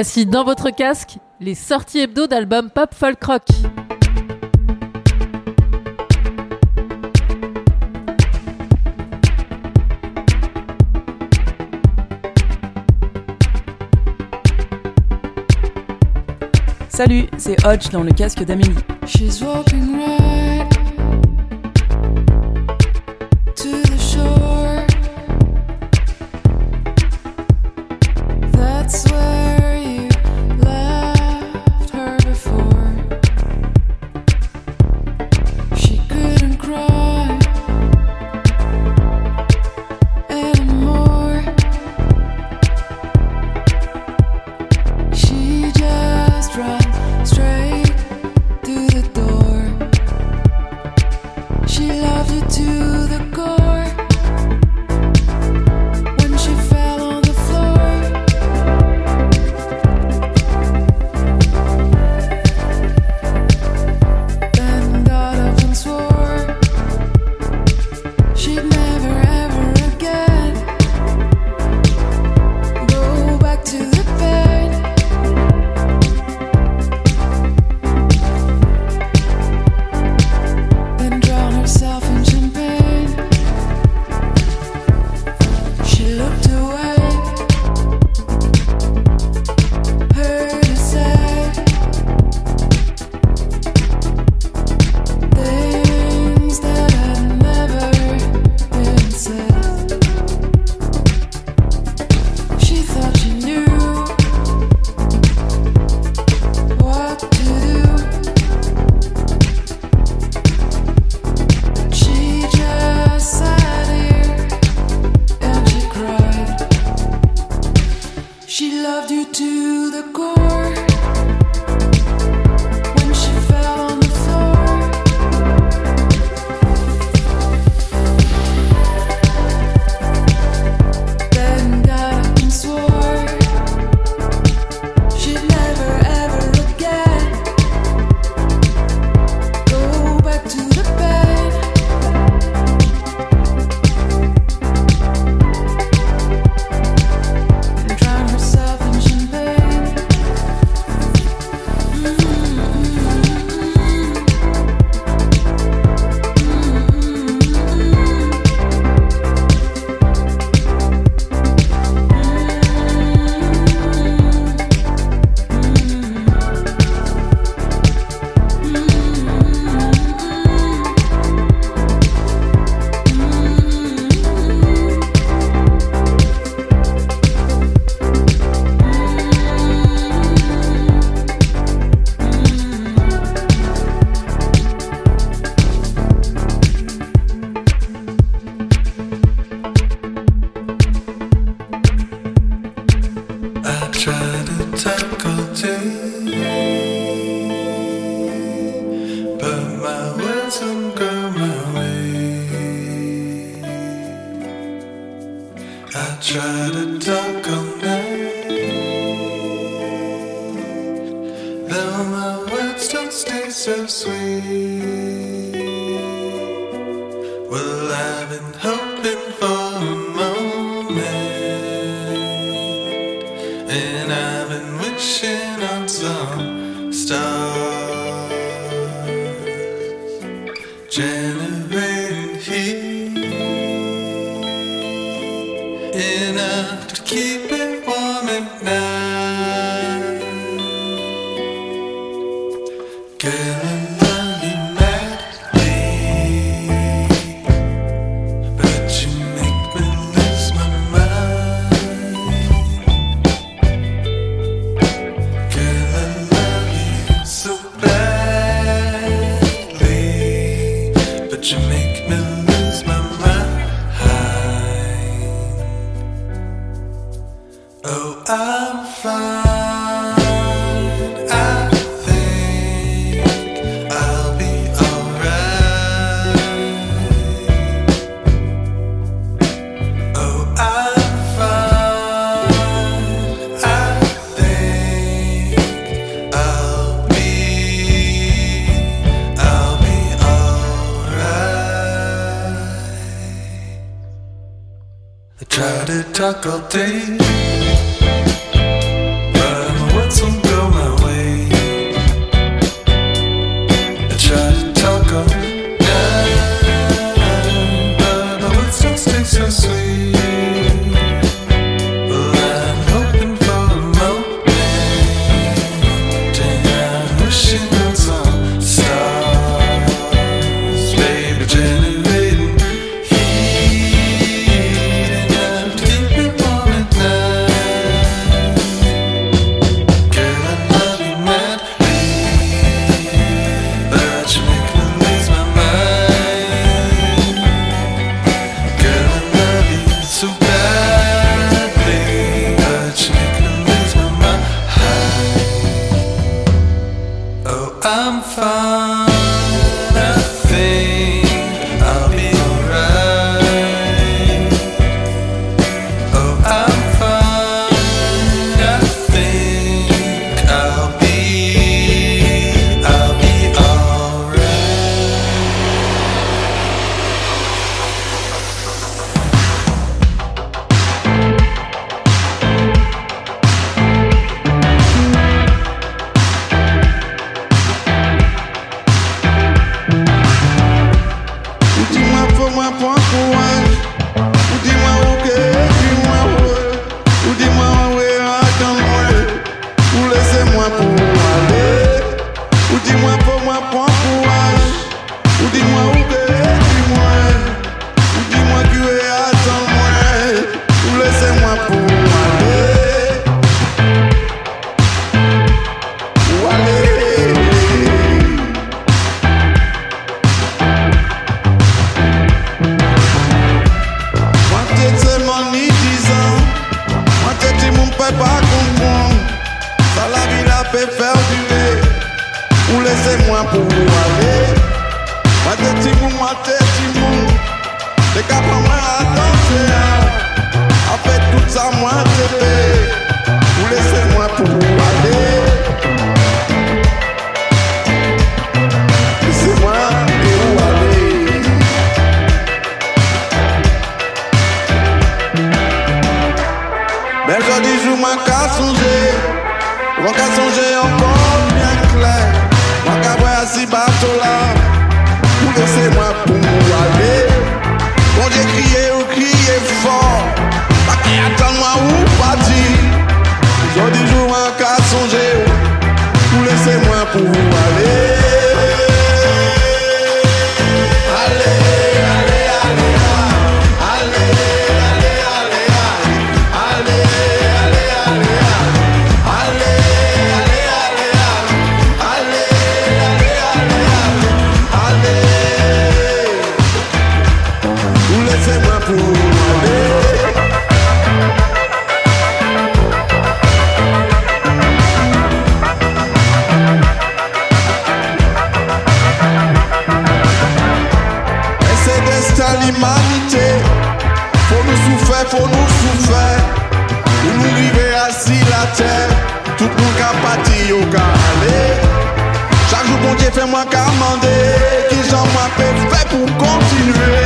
Voici dans votre casque les sorties hebdo d'albums pop folk rock. Salut, c'est Hodge dans le casque d'Amélie. try to tackle things. Nè ka pa mwen atanse ya A fè tout sa mwen tepe Ou lese mwen pou ale Lese mwen pou ale Bel jodi jou mwen ka sonje Mwen ka sonje moi qu'à demander, qui j'en m'a fait pour continuer.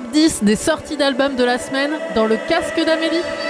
top 10 des sorties d'albums de la semaine dans le casque d'Amélie.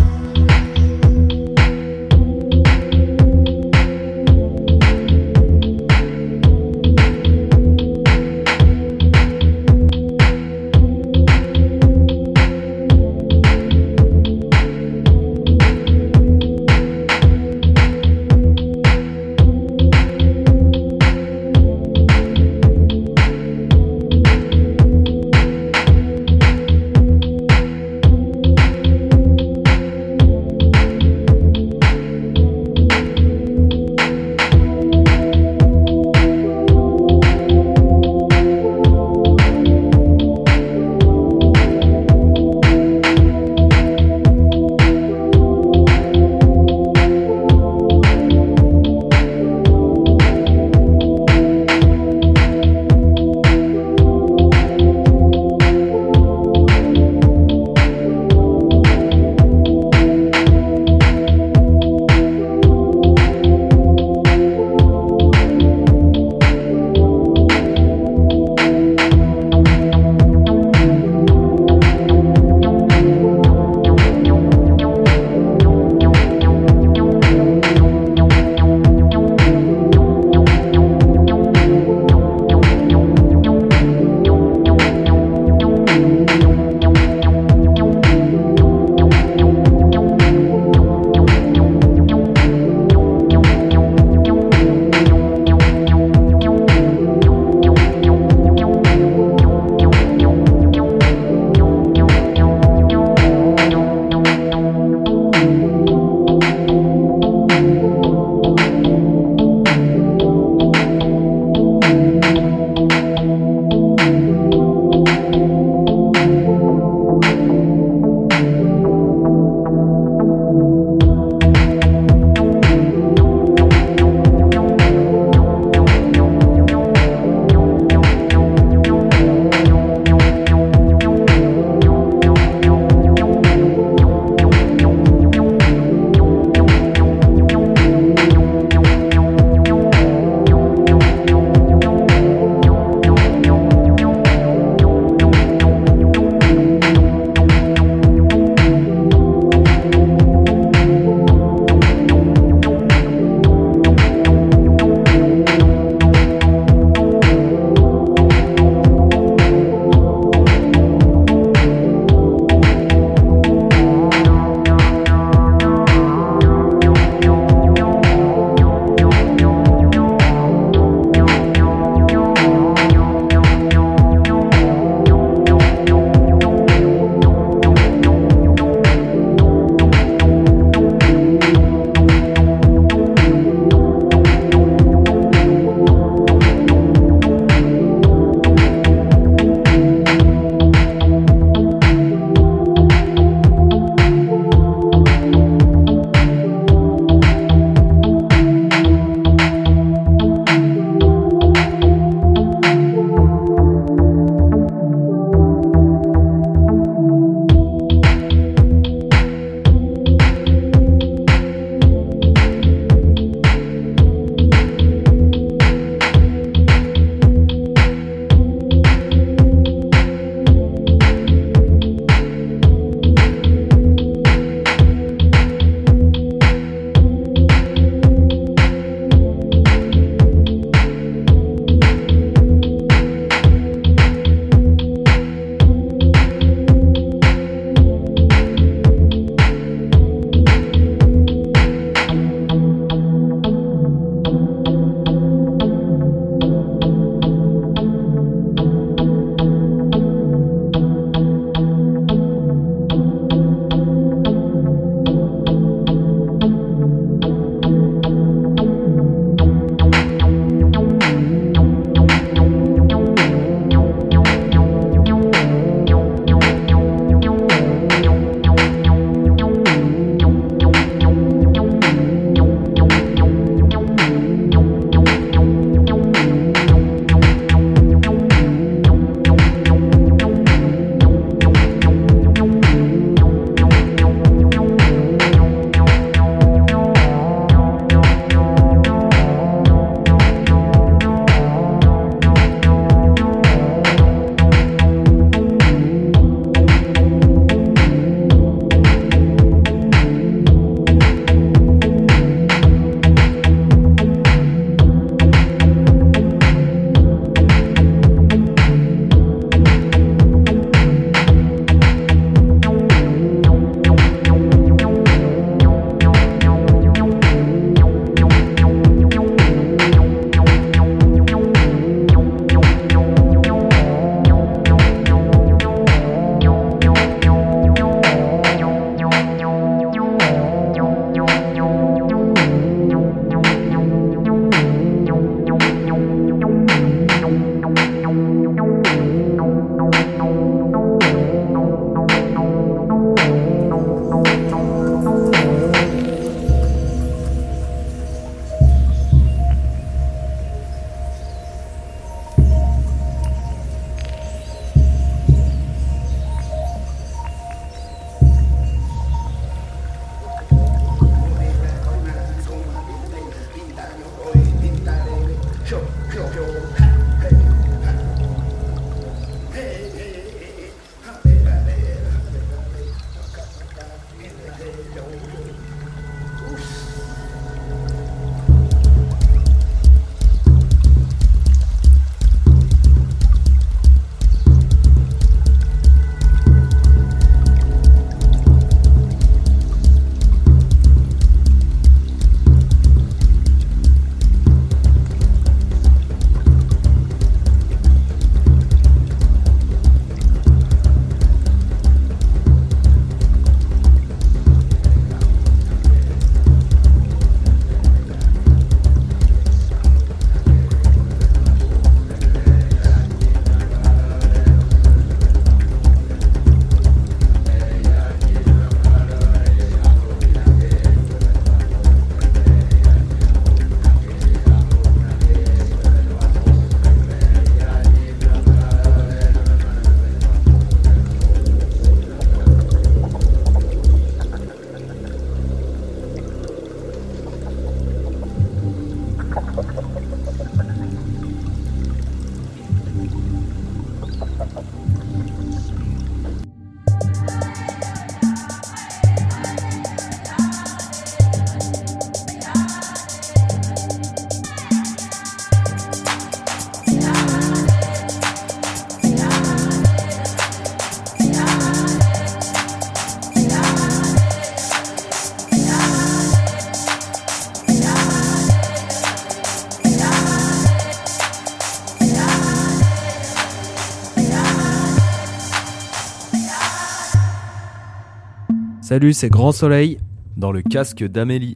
Salut, c'est Grand Soleil. Dans le casque d'Amélie.